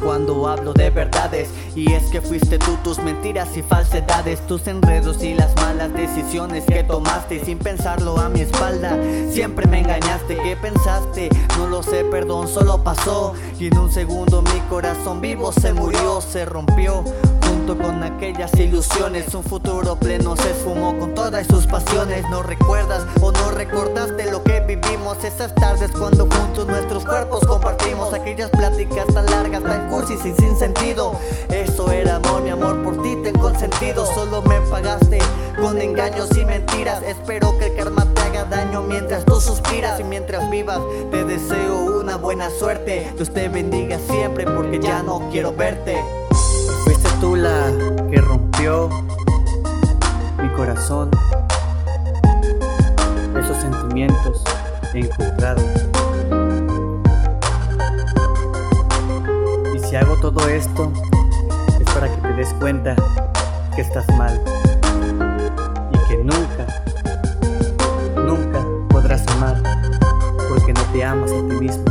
solo hablo de verdades. Y es que fuiste tú, tus mentiras y falsedades Tus enredos y las malas decisiones que tomaste Sin pensarlo a mi espalda, siempre me engañaste ¿Qué pensaste? No lo sé, perdón, solo pasó. Y en un segundo mi corazón vivo se murió, se rompió. Junto con aquellas ilusiones Un futuro pleno se esfumó con todas sus pasiones. No recuerdas o no recordaste lo que vivimos Esas tardes cuando juntos nuestros cuerpos compartimos Aquellas pláticas tan largas, tan cursis y sin sentido. Eso era amor, mi amor por ti tengo sentido. Solo me pagaste con engaños y mentiras. Espero que el karma te haga daño mientras tú suspiras Y mientras vivas. Te deseo una buena suerte. Dios te bendiga siempre porque ya no quiero verte. Fuiste tú la que rompió mi corazón. Esos sentimientos encontrados si hago todo esto es para que te des cuenta que estás mal y que nunca, nunca podrás amar porque no te amas a ti mismo.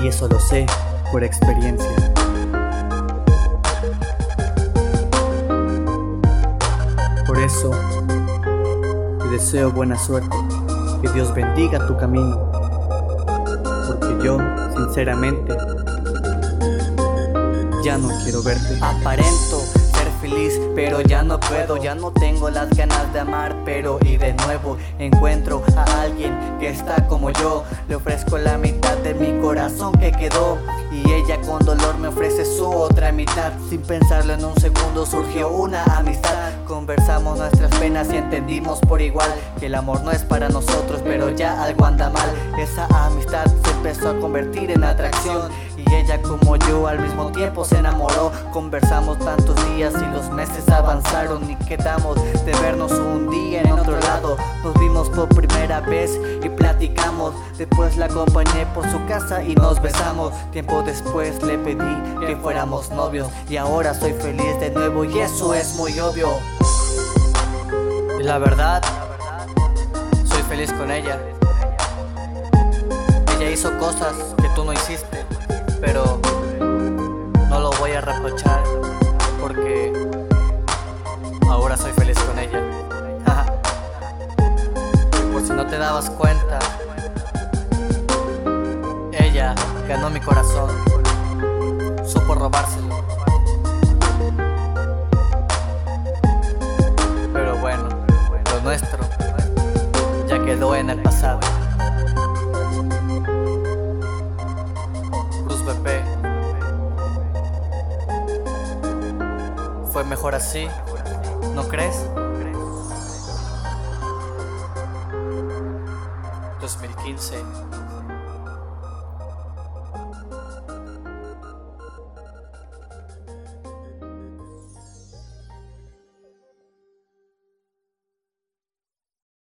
Y eso lo sé por experiencia. Por eso te deseo buena suerte, que Dios bendiga tu camino, yo, sinceramente, ya no quiero verte. Aparento ser feliz, pero ya no puedo, ya no tengo las ganas de amar, pero y de nuevo encuentro a alguien que está como yo, le ofrezco la mitad de mi corazón que quedó. Y ella con dolor me ofrece su otra mitad Sin pensarlo en un segundo surgió una amistad Conversamos nuestras penas y entendimos por igual Que el amor no es para nosotros pero ya algo anda mal Esa amistad se empezó a convertir en atracción. Y ella como yo al mismo tiempo se enamoró. Conversamos tantos días y los meses avanzaron Y quedamos de vernos un día en otro lado. Nos vimos por primera vez y platicamos. Después la acompañé por su casa y nos besamos. Tiempo después le pedí que fuéramos novios Y ahora soy feliz de nuevo y eso es muy obvio. Y la verdad, soy feliz con ella Hizo cosas que tú no hiciste Pero no lo voy a reprochar Porque ahora soy feliz con ella. Por si no te dabas cuenta Ella ganó mi corazón Supo robárselo. Pero bueno, lo nuestro ya quedó en el pasado Fue mejor así, ¿no crees? 2015